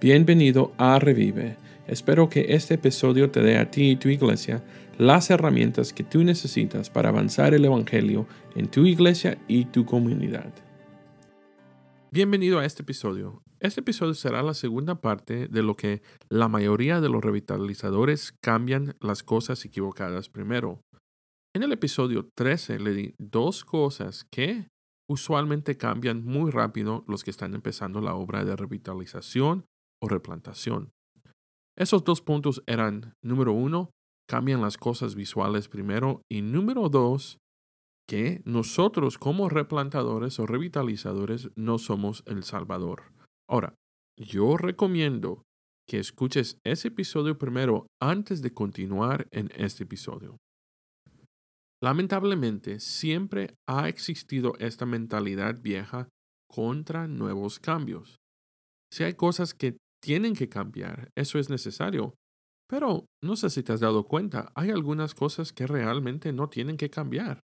Bienvenido a Revive. Espero que este episodio te dé a ti y tu iglesia las herramientas que tú necesitas para avanzar el Evangelio en tu iglesia y tu comunidad. Bienvenido a este episodio. Este episodio será la segunda parte de lo que la mayoría de los revitalizadores cambian las cosas equivocadas primero. En el episodio 13 le di dos cosas que usualmente cambian muy rápido los que están empezando la obra de revitalización o replantación. Esos dos puntos eran, número uno, cambian las cosas visuales primero y número dos, que nosotros como replantadores o revitalizadores no somos el Salvador. Ahora, yo recomiendo que escuches ese episodio primero antes de continuar en este episodio. Lamentablemente, siempre ha existido esta mentalidad vieja contra nuevos cambios. Si hay cosas que tienen que cambiar, eso es necesario. Pero no sé si te has dado cuenta, hay algunas cosas que realmente no tienen que cambiar.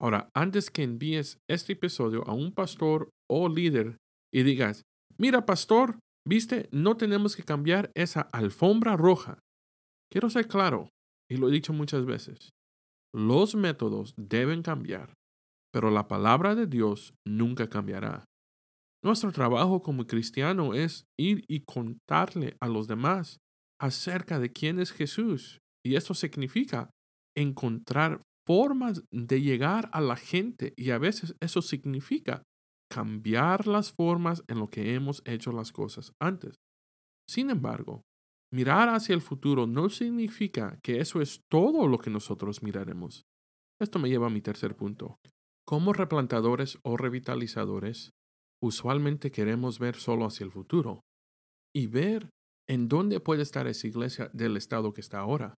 Ahora, antes que envíes este episodio a un pastor o líder y digas, mira pastor, viste, no tenemos que cambiar esa alfombra roja. Quiero ser claro, y lo he dicho muchas veces, los métodos deben cambiar, pero la palabra de Dios nunca cambiará. Nuestro trabajo como cristiano es ir y contarle a los demás acerca de quién es Jesús. Y esto significa encontrar formas de llegar a la gente y a veces eso significa cambiar las formas en lo que hemos hecho las cosas antes. Sin embargo, Mirar hacia el futuro no significa que eso es todo lo que nosotros miraremos. Esto me lleva a mi tercer punto. Como replantadores o revitalizadores, usualmente queremos ver solo hacia el futuro y ver en dónde puede estar esa iglesia del estado que está ahora.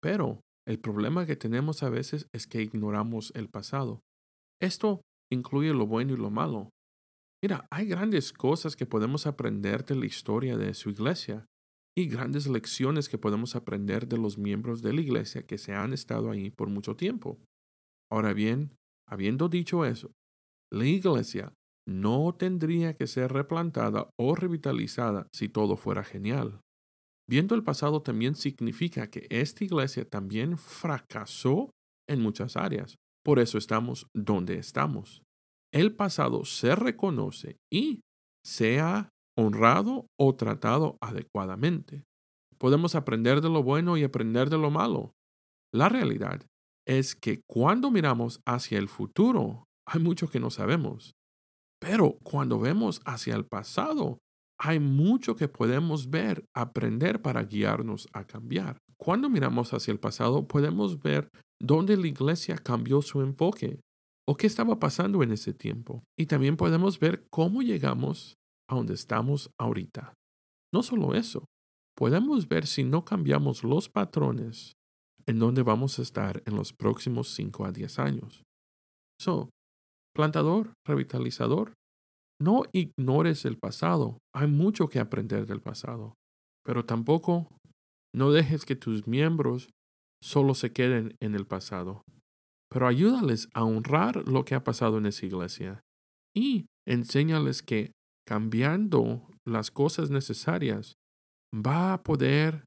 Pero el problema que tenemos a veces es que ignoramos el pasado. Esto incluye lo bueno y lo malo. Mira, hay grandes cosas que podemos aprender de la historia de su iglesia y grandes lecciones que podemos aprender de los miembros de la iglesia que se han estado ahí por mucho tiempo. Ahora bien, habiendo dicho eso, la iglesia no tendría que ser replantada o revitalizada si todo fuera genial. Viendo el pasado también significa que esta iglesia también fracasó en muchas áreas. Por eso estamos donde estamos. El pasado se reconoce y se ha honrado o tratado adecuadamente. Podemos aprender de lo bueno y aprender de lo malo. La realidad es que cuando miramos hacia el futuro, hay mucho que no sabemos. Pero cuando vemos hacia el pasado, hay mucho que podemos ver, aprender para guiarnos a cambiar. Cuando miramos hacia el pasado, podemos ver dónde la iglesia cambió su enfoque o qué estaba pasando en ese tiempo. Y también podemos ver cómo llegamos a donde estamos ahorita. No solo eso, podemos ver si no cambiamos los patrones en donde vamos a estar en los próximos 5 a 10 años. So, plantador, revitalizador, no ignores el pasado. Hay mucho que aprender del pasado. Pero tampoco no dejes que tus miembros solo se queden en el pasado. Pero ayúdales a honrar lo que ha pasado en esa iglesia y enséñales que cambiando las cosas necesarias, va a poder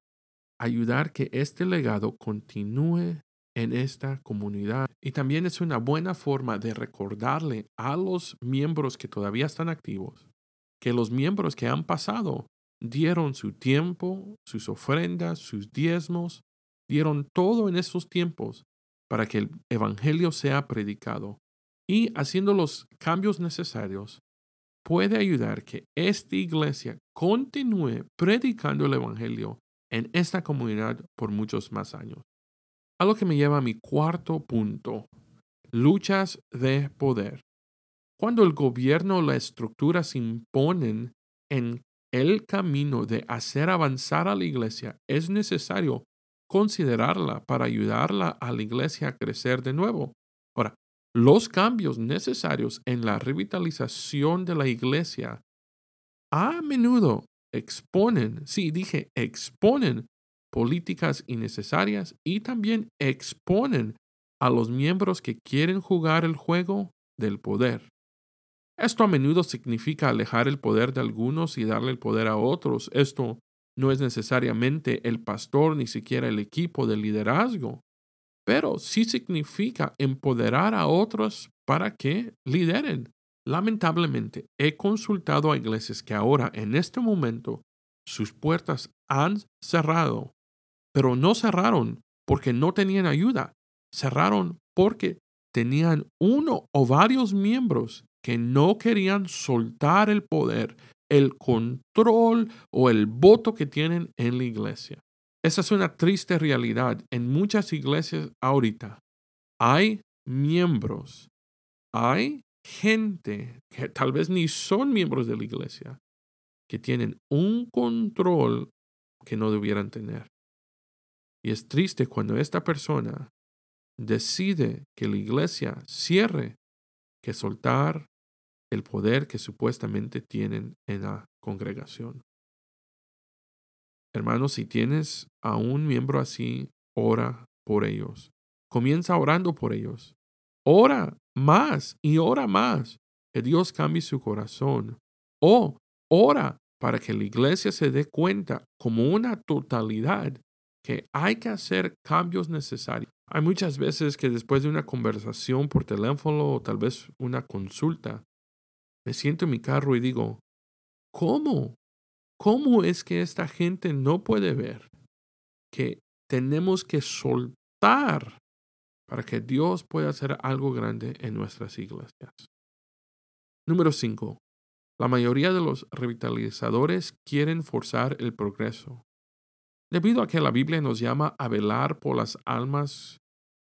ayudar que este legado continúe en esta comunidad. Y también es una buena forma de recordarle a los miembros que todavía están activos que los miembros que han pasado dieron su tiempo, sus ofrendas, sus diezmos, dieron todo en esos tiempos para que el Evangelio sea predicado. Y haciendo los cambios necesarios, puede ayudar que esta iglesia continúe predicando el Evangelio en esta comunidad por muchos más años. A lo que me lleva a mi cuarto punto, luchas de poder. Cuando el gobierno o la estructura se imponen en el camino de hacer avanzar a la iglesia, es necesario considerarla para ayudarla a la iglesia a crecer de nuevo. Ahora, los cambios necesarios en la revitalización de la iglesia a menudo exponen, sí, dije, exponen políticas innecesarias y también exponen a los miembros que quieren jugar el juego del poder. Esto a menudo significa alejar el poder de algunos y darle el poder a otros. Esto no es necesariamente el pastor ni siquiera el equipo de liderazgo, pero sí significa empoderar a otros para que lideren. Lamentablemente, he consultado a iglesias que ahora, en este momento, sus puertas han cerrado, pero no cerraron porque no tenían ayuda, cerraron porque tenían uno o varios miembros que no querían soltar el poder, el control o el voto que tienen en la iglesia. Esa es una triste realidad en muchas iglesias ahorita. Hay miembros, hay gente que tal vez ni son miembros de la iglesia, que tienen un control que no debieran tener. Y es triste cuando esta persona decide que la iglesia cierre, que soltar el poder que supuestamente tienen en la congregación. Hermanos, si tienes a un miembro así, ora por ellos. Comienza orando por ellos. Ora más y ora más que Dios cambie su corazón. O ora para que la iglesia se dé cuenta como una totalidad que hay que hacer cambios necesarios. Hay muchas veces que después de una conversación por teléfono o tal vez una consulta, me siento en mi carro y digo, ¿cómo? ¿Cómo es que esta gente no puede ver que tenemos que soltar para que Dios pueda hacer algo grande en nuestras iglesias? Número 5. La mayoría de los revitalizadores quieren forzar el progreso. Debido a que la Biblia nos llama a velar por las almas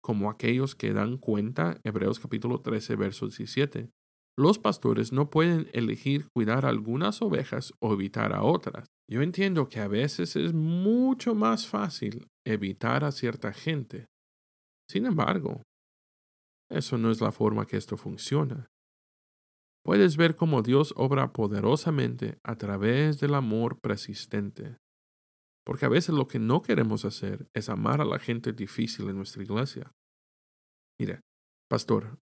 como aquellos que dan cuenta, Hebreos capítulo 13, verso 17, los pastores no pueden elegir cuidar algunas ovejas o evitar a otras. Yo entiendo que a veces es mucho más fácil evitar a cierta gente. Sin embargo, eso no es la forma que esto funciona. Puedes ver cómo Dios obra poderosamente a través del amor persistente. Porque a veces lo que no queremos hacer es amar a la gente difícil en nuestra iglesia. Mire, pastor,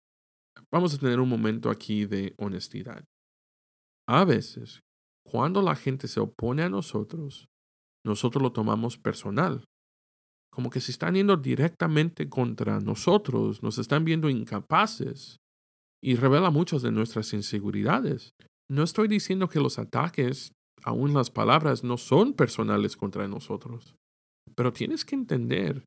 vamos a tener un momento aquí de honestidad. A veces, cuando la gente se opone a nosotros, nosotros lo tomamos personal. Como que se están yendo directamente contra nosotros, nos están viendo incapaces y revela muchas de nuestras inseguridades. No estoy diciendo que los ataques aún las palabras no son personales contra nosotros. Pero tienes que entender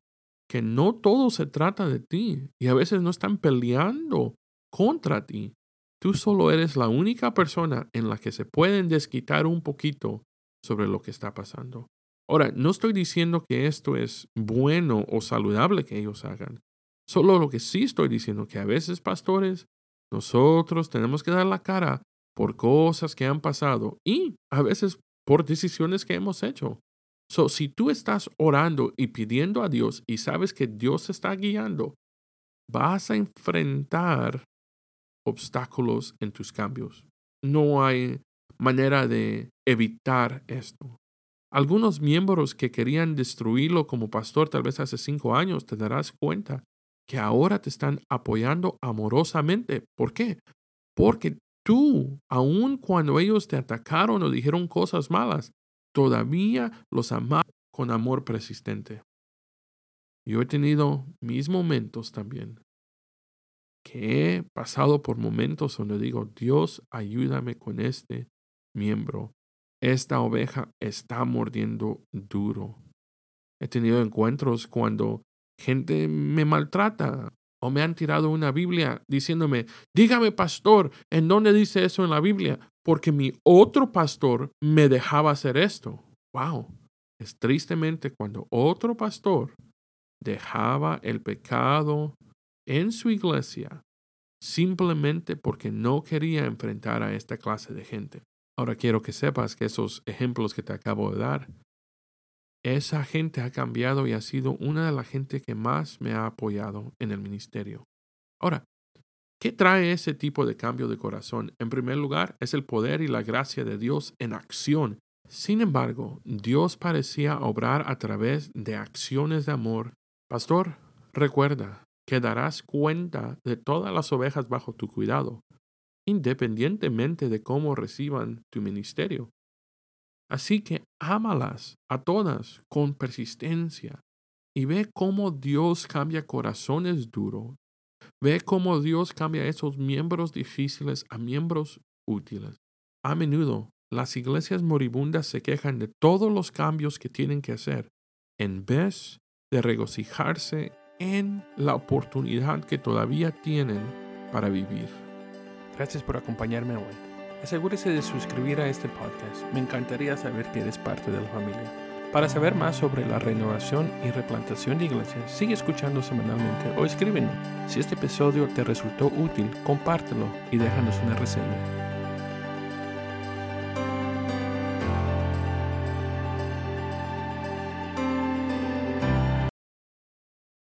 que no todo se trata de ti y a veces no están peleando contra ti. Tú solo eres la única persona en la que se pueden desquitar un poquito sobre lo que está pasando. Ahora, no estoy diciendo que esto es bueno o saludable que ellos hagan. Solo lo que sí estoy diciendo que a veces, pastores, nosotros tenemos que dar la cara por cosas que han pasado y a veces por decisiones que hemos hecho. So, si tú estás orando y pidiendo a Dios y sabes que Dios está guiando, vas a enfrentar obstáculos en tus cambios. No hay manera de evitar esto. Algunos miembros que querían destruirlo como pastor tal vez hace cinco años, te darás cuenta que ahora te están apoyando amorosamente. ¿Por qué? Porque tú, aun cuando ellos te atacaron o dijeron cosas malas, todavía los amas con amor persistente. Yo he tenido mis momentos también, que he pasado por momentos donde digo, Dios, ayúdame con este miembro. Esta oveja está mordiendo duro. He tenido encuentros cuando gente me maltrata o me han tirado una Biblia diciéndome, dígame pastor, ¿en dónde dice eso en la Biblia? Porque mi otro pastor me dejaba hacer esto. Wow. Es tristemente cuando otro pastor dejaba el pecado en su iglesia simplemente porque no quería enfrentar a esta clase de gente. Ahora quiero que sepas que esos ejemplos que te acabo de dar esa gente ha cambiado y ha sido una de las gente que más me ha apoyado en el ministerio. Ahora, ¿qué trae ese tipo de cambio de corazón? En primer lugar, es el poder y la gracia de Dios en acción. Sin embargo, Dios parecía obrar a través de acciones de amor. Pastor, recuerda que darás cuenta de todas las ovejas bajo tu cuidado. independientemente de cómo reciban tu ministerio. Así que ámalas a todas con persistencia y ve cómo Dios cambia corazones duros. Ve cómo Dios cambia esos miembros difíciles a miembros útiles. A menudo las iglesias moribundas se quejan de todos los cambios que tienen que hacer, en vez de regocijarse en la oportunidad que todavía tienen para vivir. Gracias por acompañarme hoy. Asegúrese de suscribir a este podcast. Me encantaría saber que eres parte de la familia. Para saber más sobre la renovación y replantación de iglesias, sigue escuchando semanalmente o escríbenos. Si este episodio te resultó útil, compártelo y déjanos una reseña.